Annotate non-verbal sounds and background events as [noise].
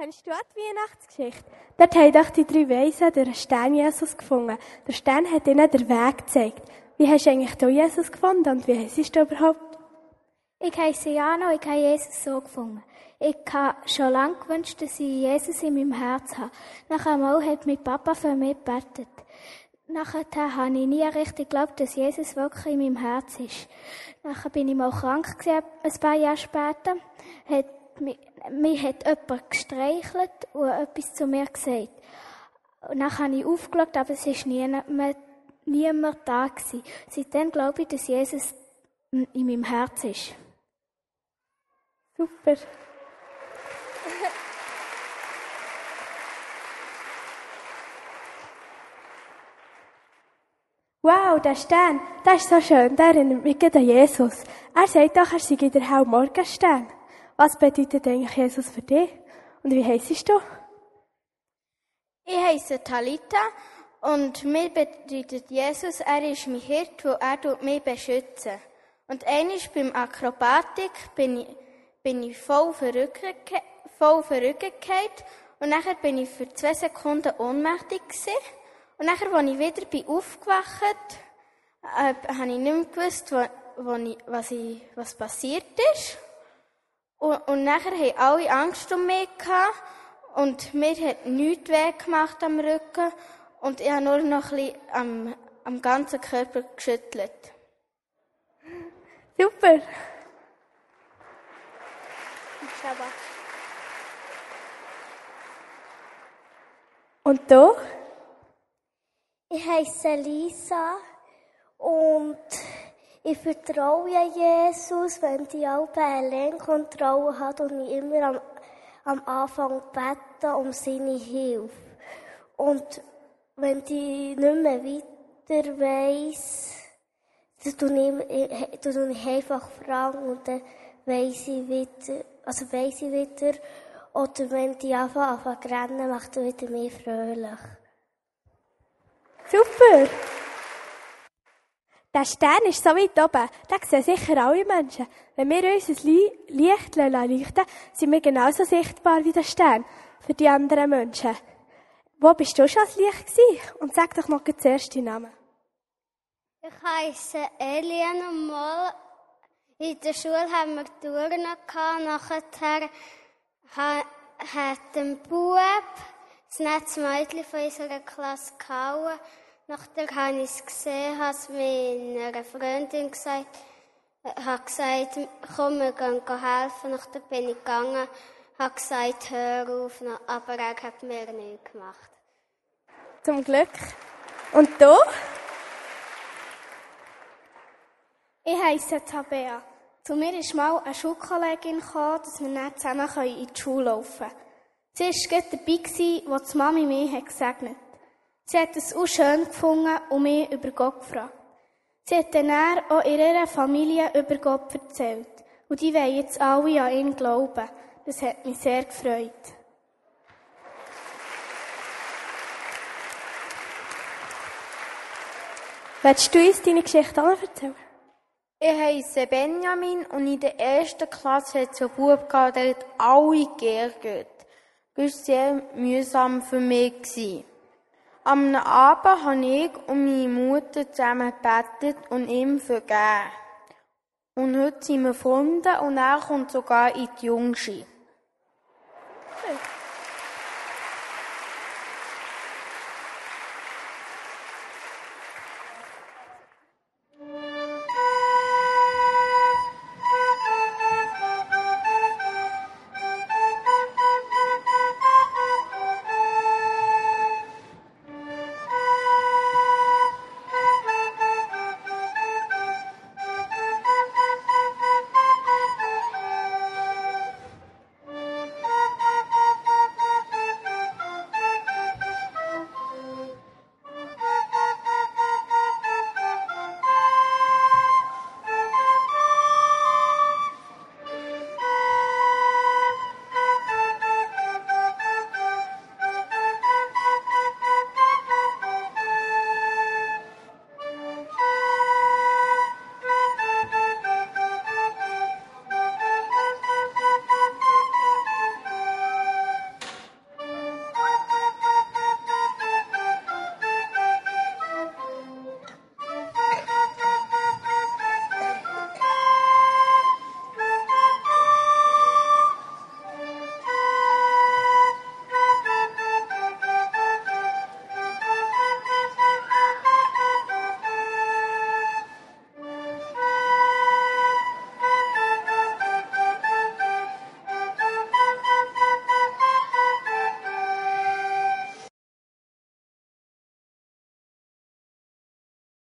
Kennst du auch die Weihnachtsgeschichte? Dort haben doch die drei Weisen den Stern Jesus gefunden. Der Stern hat ihnen den Weg gezeigt. Wie hast du eigentlich du Jesus gefunden und wie heisst du überhaupt? Ich heiße Jana und ich habe Jesus so gefunden. Ich habe schon lange gewünscht, dass ich Jesus in meinem Herz habe. Nach einmal hat mein Papa für mich gebetet. Nachher habe ich nie richtig geglaubt, dass Jesus wirklich in meinem Herz ist. Nachher bin ich mal krank gewesen, ein paar Jahre später. Hat mich hat jemand gestreichelt und etwas zu mir gesagt. Und dann habe ich aufgeschaut, aber es war niemand, niemand da. Gewesen. Seitdem glaube ich, dass Jesus in meinem Herz ist. Super. [laughs] Wow, der Stern, der ist so schön, der erinnert mich an Jesus. Er sagt doch, er sei der helle Morgenstern. Was bedeutet eigentlich Jesus für dich? Und wie heisst du? Ich heiße Talita und mir bedeutet Jesus, er ist mein Hirt, wo er mich beschützen. Und eines beim Akrobatik bin ich, bin ich voll verrückt, voll verrückt und nachher bin ich für zwei Sekunden ohnmächtig gewesen. Und nachher, als ich wieder bin aufgewacht äh, habe ich nicht mehr gewusst, wo, wo ich, was, ich, was passiert ist. Und, und nachher haben alle Angst um mich gehabt. Und mir hat nichts weh gemacht am Rücken. Und ich habe nur noch ein bisschen am, am ganzen Körper geschüttelt. Super. Und du? Ich heiße Lisa und ich vertraue Jesus, wenn die Alpe allein Kontrolle hat und ich immer am, am Anfang bete um seine Hilfe. Und wenn die nicht mehr weiter weiss, dann tue ich, tue ich einfach fragen und dann weiss ich wieder, also weiss ich wieder, oder wenn die anfangen, anfangen zu rennen, macht er wieder mehr fröhlich. Super! Der Stern ist so weit oben, den sehen sicher alle Menschen. Wenn wir uns ein Licht leuchten, sind wir genauso sichtbar wie der Stern für die anderen Menschen. Wo bist du schon als Licht gewesen? Und sag doch noch zuerst deinen Namen. Ich heiße Eliane Moll. In der Schule haben wir Touren gehabt. Nachher hat ein Bub das Netzmädchen von unserer Klasse gehauen. Nachdem habe ich es gesehen, habe es meiner Freundin gesagt, habe gesagt, komm, wir gehen helfen. Nachdem bin ich gegangen, habe gesagt, hör auf, aber er hat mir nichts gemacht. Zum Glück. Und du? Ich heiße Tabea. Zu mir ist mal eine Schulkollegin gekommen, dass wir dann zusammen in die Schule laufen können. Sie war gerade dabei, als die Mami mich gesegnet hat. Sie hat es auch schön gefunden und mich über Gott gefragt. Sie hat dann auch ihrer Familie über Gott erzählt. Und die wollen jetzt alle an ihn glauben. Das hat mich sehr gefreut. Willst du uns deine Geschichte auch erzählen? Ich heiße Benjamin und in der ersten Klasse hat es einen Bub gehabt, der hat alle geärgert. Das war sehr mühsam für mich. Am Abend habe ich und meine Mutter zusammen gebetet und ihm vergeben. Und heute sind wir Freunde und er kommt sogar in die Jungschi.